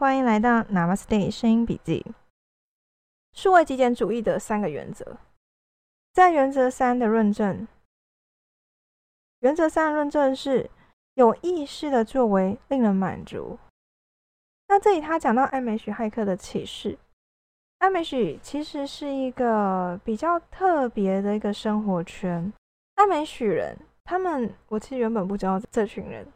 欢迎来到 Namaste 声音笔记。数位极简主义的三个原则，在原则三的论证，原则三的论证是有意识的作为令人满足。那这里他讲到艾美许骇客的启示，艾美许其实是一个比较特别的一个生活圈。艾美许人，他们我其实原本不知道这群人。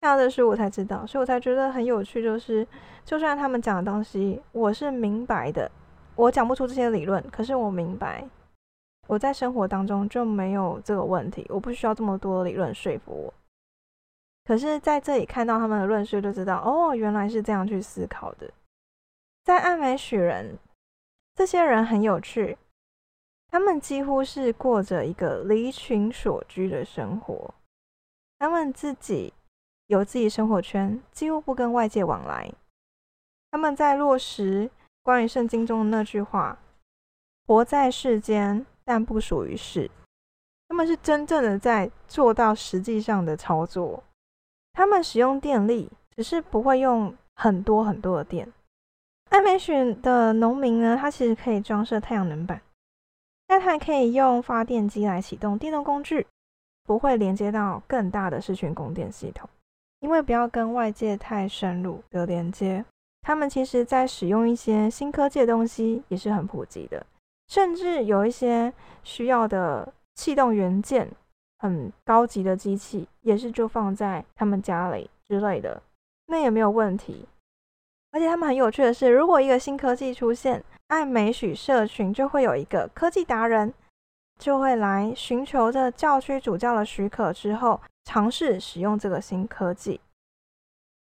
看到的书我才知道，所以我才觉得很有趣。就是，就算他们讲的东西我是明白的，我讲不出这些理论，可是我明白，我在生活当中就没有这个问题，我不需要这么多理论说服我。可是在这里看到他们的论述，就知道哦，原来是这样去思考的。在爱美许人，这些人很有趣，他们几乎是过着一个离群所居的生活，他们自己。有自己生活圈，几乎不跟外界往来。他们在落实关于圣经中的那句话：“活在世间，但不属于世。”他们是真正的在做到实际上的操作。他们使用电力，只是不会用很多很多的电。艾美逊的农民呢，他其实可以装设太阳能板，但他可以用发电机来启动电动工具，不会连接到更大的市群供电系统。因为不要跟外界太深入的连接，他们其实在使用一些新科技的东西也是很普及的，甚至有一些需要的气动元件，很高级的机器也是就放在他们家里之类的，那也没有问题。而且他们很有趣的是，如果一个新科技出现，爱美许社群就会有一个科技达人，就会来寻求着教区主教的许可之后。尝试使用这个新科技，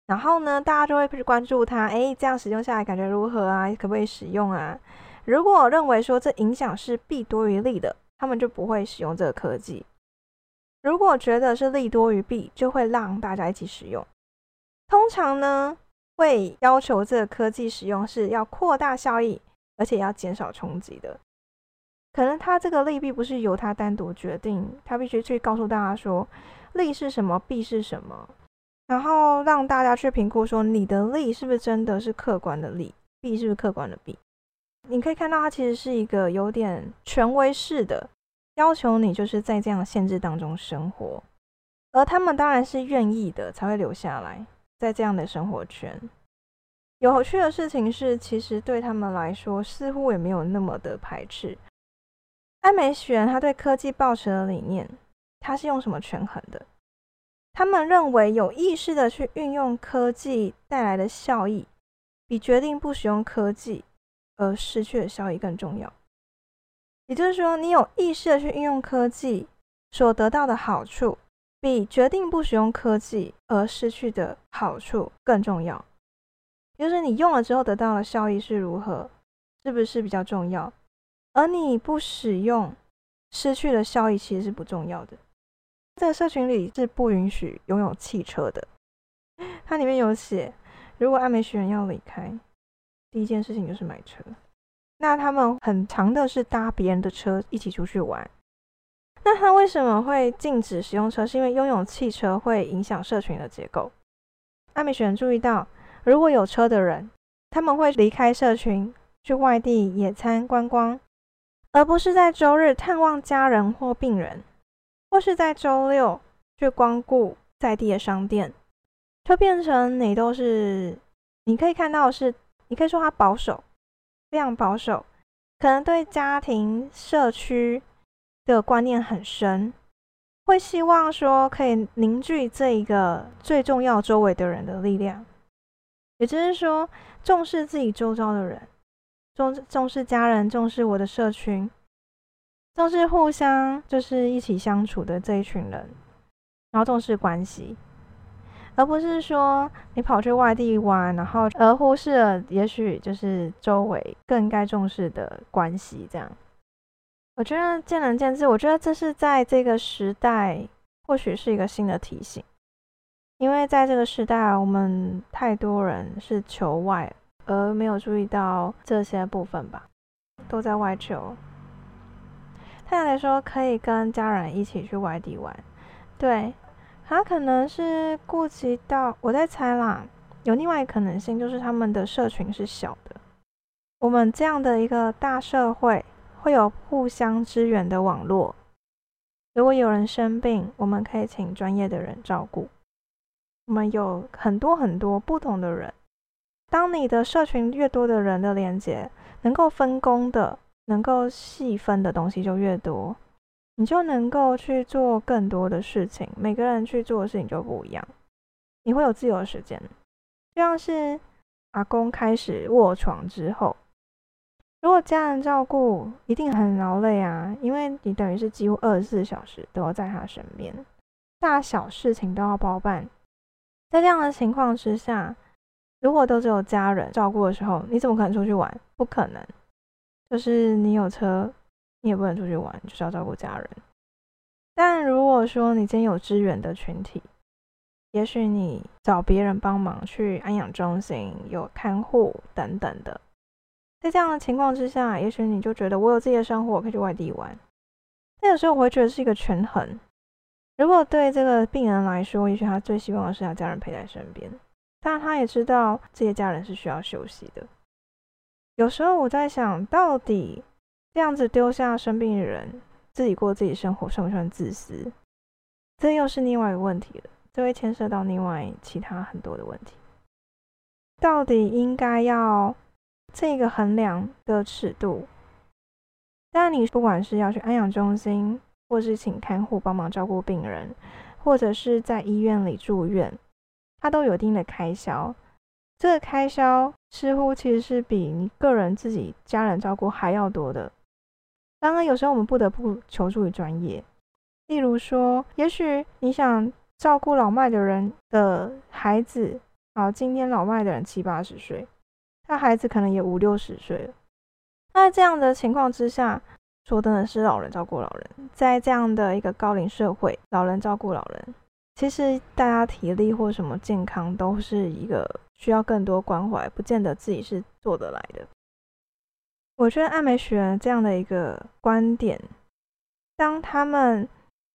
然后呢，大家就会去关注它。哎，这样使用下来感觉如何啊？可不可以使用啊？如果认为说这影响是弊多于利的，他们就不会使用这个科技；如果觉得是利多于弊，就会让大家一起使用。通常呢，会要求这个科技使用是要扩大效益，而且要减少冲击的。可能他这个利弊不是由他单独决定，他必须去告诉大家说。利是什么？弊是什么？然后让大家去评估，说你的利是不是真的是客观的利，弊是不是客观的弊？你可以看到，它其实是一个有点权威式的要求，你就是在这样的限制当中生活。而他们当然是愿意的，才会留下来在这样的生活圈。有趣的事情是，其实对他们来说，似乎也没有那么的排斥。艾美选他对科技抱持的理念。他是用什么权衡的？他们认为有意识的去运用科技带来的效益，比决定不使用科技而失去的效益更重要。也就是说，你有意识的去运用科技所得到的好处，比决定不使用科技而失去的好处更重要。就是你用了之后得到的效益是如何，是不是比较重要？而你不使用，失去的效益其实是不重要的。这个社群里是不允许拥有汽车的。它里面有写，如果爱美学人要离开，第一件事情就是买车。那他们很长的是搭别人的车一起出去玩。那他为什么会禁止使用车？是因为拥有汽车会影响社群的结构。爱美学人注意到，如果有车的人，他们会离开社群去外地野餐观光，而不是在周日探望家人或病人。或是在周六去光顾在地的商店，就变成你都是你可以看到是，你可以说他保守，非常保守，可能对家庭社区的观念很深，会希望说可以凝聚这一个最重要周围的人的力量，也就是说重视自己周遭的人，重重视家人，重视我的社群。重视互相就是一起相处的这一群人，然后重视关系，而不是说你跑去外地玩，然后而忽视了也许就是周围更该重视的关系。这样，我觉得见仁见智。我觉得这是在这个时代，或许是一个新的提醒，因为在这个时代，我们太多人是求外，而没有注意到这些部分吧，都在外求。太太来说可以跟家人一起去外地玩，对他可能是顾及到我在猜啦，有另外一个可能性，就是他们的社群是小的。我们这样的一个大社会会有互相支援的网络。如果有人生病，我们可以请专业的人照顾。我们有很多很多不同的人。当你的社群越多的人的连接，能够分工的、能够细分的东西就越多，你就能够去做更多的事情。每个人去做的事情就不一样，你会有自由的时间。就像是阿公开始卧床之后。如果家人照顾，一定很劳累啊，因为你等于是几乎二十四小时都要在他身边，大小事情都要包办。在这样的情况之下，如果都只有家人照顾的时候，你怎么可能出去玩？不可能。就是你有车，你也不能出去玩，就是要照顾家人。但如果说你今天有支援的群体，也许你找别人帮忙去安养中心，有看护等等的。在这样的情况之下，也许你就觉得我有自己的生活，我可以去外地玩。但有时候我会觉得是一个权衡。如果对这个病人来说，也许他最希望的是他家人陪在身边，但他也知道这些家人是需要休息的。有时候我在想，到底这样子丢下生病的人，自己过自己生活，算不算自私？这又是另外一个问题了，这会牵涉到另外其他很多的问题。到底应该要？这个衡量的尺度，但你不管是要去安养中心，或是请看护帮忙照顾病人，或者是在医院里住院，它都有一定的开销。这个开销似乎其实是比你个人自己家人照顾还要多的。当然，有时候我们不得不求助于专业，例如说，也许你想照顾老迈的人的孩子，啊，今天老迈的人七八十岁。他孩子可能也五六十岁了，那这样的情况之下，说真的是老人照顾老人，在这样的一个高龄社会，老人照顾老人，其实大家体力或什么健康都是一个需要更多关怀，不见得自己是做得来的。我觉得爱美学这样的一个观点，当他们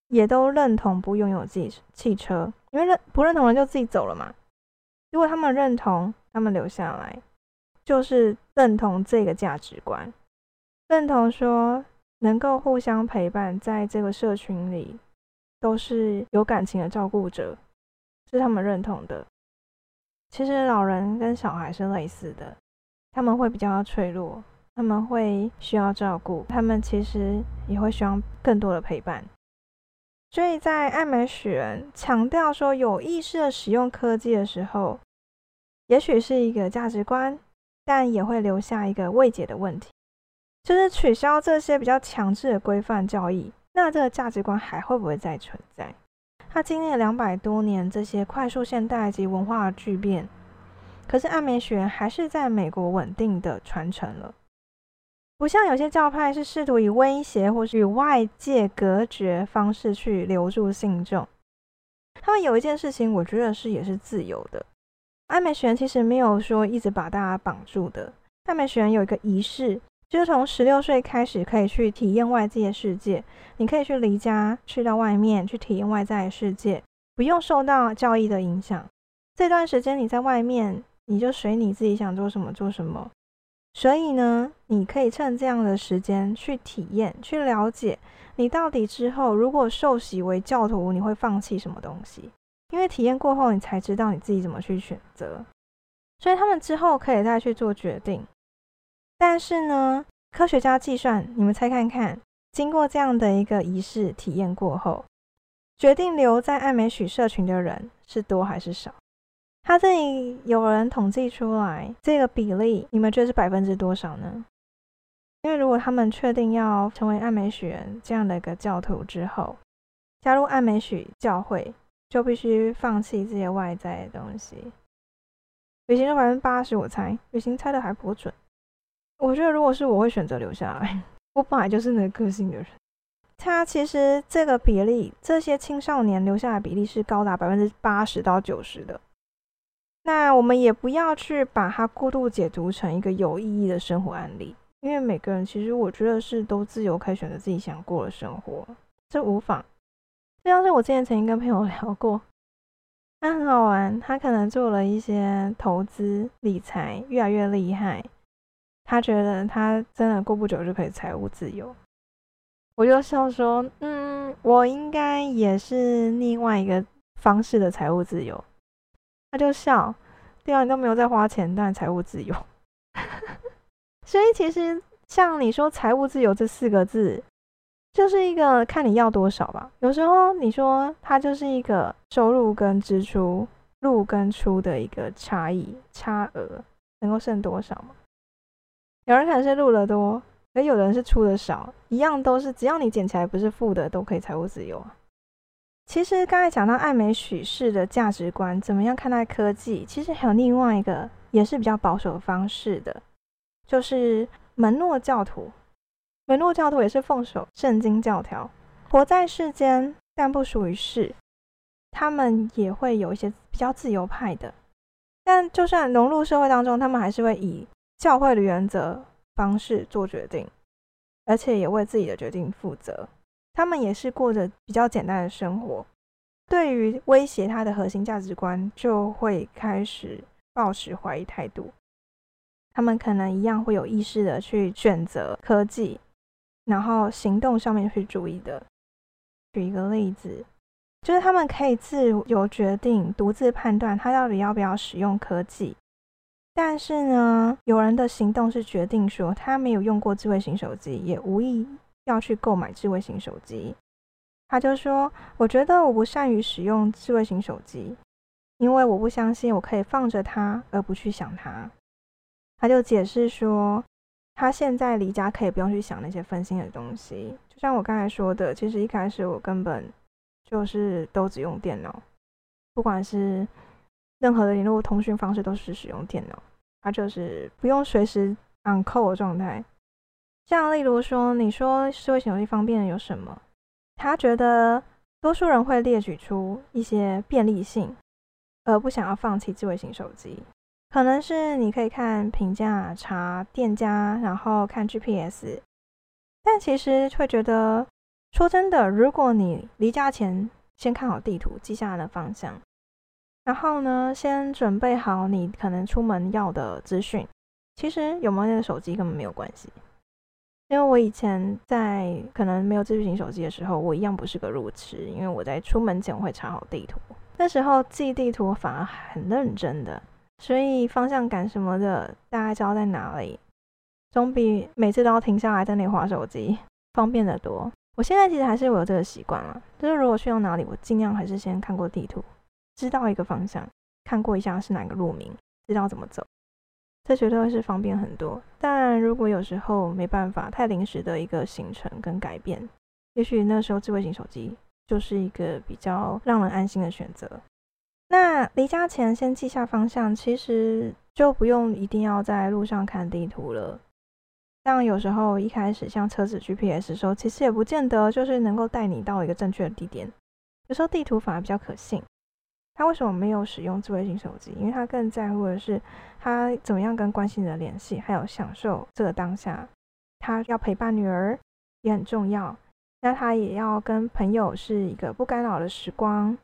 也都认同不拥有自己汽车，因为认不认同人就自己走了嘛。如果他们认同，他们留下来。就是认同这个价值观，认同说能够互相陪伴，在这个社群里都是有感情的照顾者，是他们认同的。其实老人跟小孩是类似的，他们会比较脆弱，他们会需要照顾，他们其实也会需要更多的陪伴。所以在爱美雪人强调说有意识的使用科技的时候，也许是一个价值观。但也会留下一个未解的问题，就是取消这些比较强制的规范教义，那这个价值观还会不会再存在？它经历了两百多年这些快速现代及文化巨变，可是爱美学还是在美国稳定的传承了，不像有些教派是试图以威胁或是与外界隔绝方式去留住信众。他们有一件事情，我觉得是也是自由的。爱美学其实没有说一直把大家绑住的。爱美学有一个仪式，就是从十六岁开始可以去体验外界世界。你可以去离家，去到外面去体验外在的世界，不用受到教义的影响。这段时间你在外面，你就随你自己想做什么做什么。所以呢，你可以趁这样的时间去体验、去了解，你到底之后如果受洗为教徒，你会放弃什么东西。因为体验过后，你才知道你自己怎么去选择，所以他们之后可以再去做决定。但是呢，科学家计算，你们猜看看，经过这样的一个仪式体验过后，决定留在爱美许社群的人是多还是少？他这里有人统计出来这个比例，你们觉得是百分之多少呢？因为如果他们确定要成为爱美许人这样的一个教徒之后，加入爱美许教会。就必须放弃这些外在的东西。旅行的百分之八十，我猜旅行猜的还不准。我觉得如果是我会选择留下来。我本来就是那个个性的人。他其实这个比例，这些青少年留下的比例是高达百分之八十到九十的。那我们也不要去把它过度解读成一个有意义的生活案例，因为每个人其实我觉得是都自由可以选择自己想过的生活，这无妨。就像是我之前曾经跟朋友聊过，他很好玩，他可能做了一些投资理财，越来越厉害。他觉得他真的过不久就可以财务自由。我就笑说：“嗯，我应该也是另外一个方式的财务自由。”他就笑：“对啊，你都没有在花钱，当然财务自由。”所以其实像你说“财务自由”这四个字。就是一个看你要多少吧。有时候你说它就是一个收入跟支出入跟出的一个差异差额，能够剩多少吗？有人可能是入的多，而有人是出的少，一样都是只要你捡起来不是负的，都可以财务自由。其实刚才讲到爱美许氏的价值观，怎么样看待科技？其实还有另外一个也是比较保守的方式的，就是门诺教徒。门诺教徒也是奉守圣经教条，活在世间，但不属于世。他们也会有一些比较自由派的，但就算融入社会当中，他们还是会以教会的原则方式做决定，而且也为自己的决定负责。他们也是过着比较简单的生活，对于威胁他的核心价值观，就会开始抱持怀疑态度。他们可能一样会有意识的去选择科技。然后行动上面去注意的。举一个例子，就是他们可以自由决定、独自判断他到底要不要使用科技。但是呢，有人的行动是决定说他没有用过智慧型手机，也无意要去购买智慧型手机。他就说：“我觉得我不善于使用智慧型手机，因为我不相信我可以放着它而不去想它。”他就解释说。他现在离家可以不用去想那些分心的东西，就像我刚才说的，其实一开始我根本就是都只用电脑，不管是任何的联络通讯方式都是使用电脑，他就是不用随时 on call 的状态。像例如说，你说智慧型手机方便有什么？他觉得多数人会列举出一些便利性，而不想要放弃智慧型手机。可能是你可以看评价、查店家，然后看 GPS，但其实会觉得，说真的，如果你离家前先看好地图，记下了方向，然后呢，先准备好你可能出门要的资讯，其实有没有那个手机根本没有关系。因为我以前在可能没有智慧型手机的时候，我一样不是个路痴，因为我在出门前我会查好地图，那时候记地图反而很认真的。所以方向感什么的，大概知道在哪里，总比每次都要停下来在那里划手机方便的多。我现在其实还是有这个习惯了，就是如果去到哪里，我尽量还是先看过地图，知道一个方向，看过一下是哪个路名，知道怎么走，这绝对会是方便很多。但如果有时候没办法，太临时的一个行程跟改变，也许那时候智慧型手机就是一个比较让人安心的选择。那离家前先记下方向，其实就不用一定要在路上看地图了。像有时候一开始像车子 GPS 时候，其实也不见得就是能够带你到一个正确的地点。有时候地图反而比较可信。他为什么没有使用智慧型手机？因为他更在乎的是他怎么样跟关心的人联系，还有享受这个当下。他要陪伴女儿也很重要。那他也要跟朋友是一个不干扰的时光。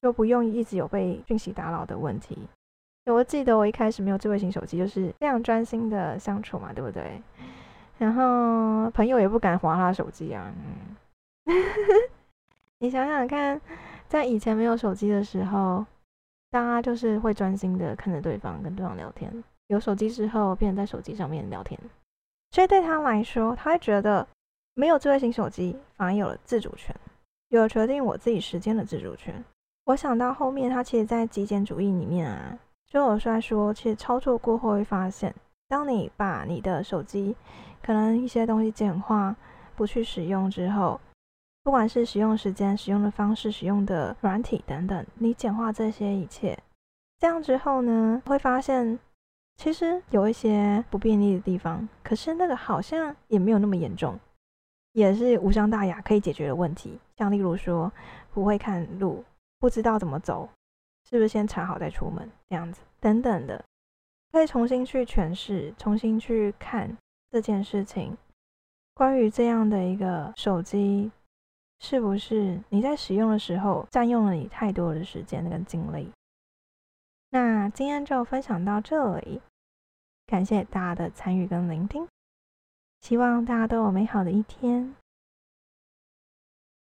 就不用一直有被讯息打扰的问题。我记得我一开始没有智慧型手机，就是非常专心的相处嘛，对不对？然后朋友也不敢划他手机啊。嗯，你想想看，在以前没有手机的时候，大家就是会专心的看着对方，跟对方聊天。有手机之后，变成在手机上面聊天。所以对他来说，他会觉得没有智慧型手机，反而有了自主权，有了决定我自己时间的自主权。我想到后面，他其实，在极简主义里面啊，就有在说，其实操作过后会发现，当你把你的手机可能一些东西简化，不去使用之后，不管是使用时间、使用的方式、使用的软体等等，你简化这些一切，这样之后呢，会发现其实有一些不便利的地方，可是那个好像也没有那么严重，也是无伤大雅，可以解决的问题。像例如说，不会看路。不知道怎么走，是不是先查好再出门？这样子等等的，可以重新去诠释，重新去看这件事情。关于这样的一个手机，是不是你在使用的时候占用了你太多的时间跟精力？那今天就分享到这里，感谢大家的参与跟聆听，希望大家都有美好的一天。